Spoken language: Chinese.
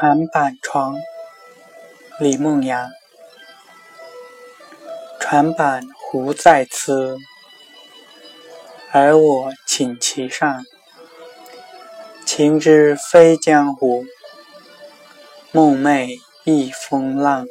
船板床，李梦阳。船板胡在此。而我寝其上。情之非江湖。梦寐亦风浪。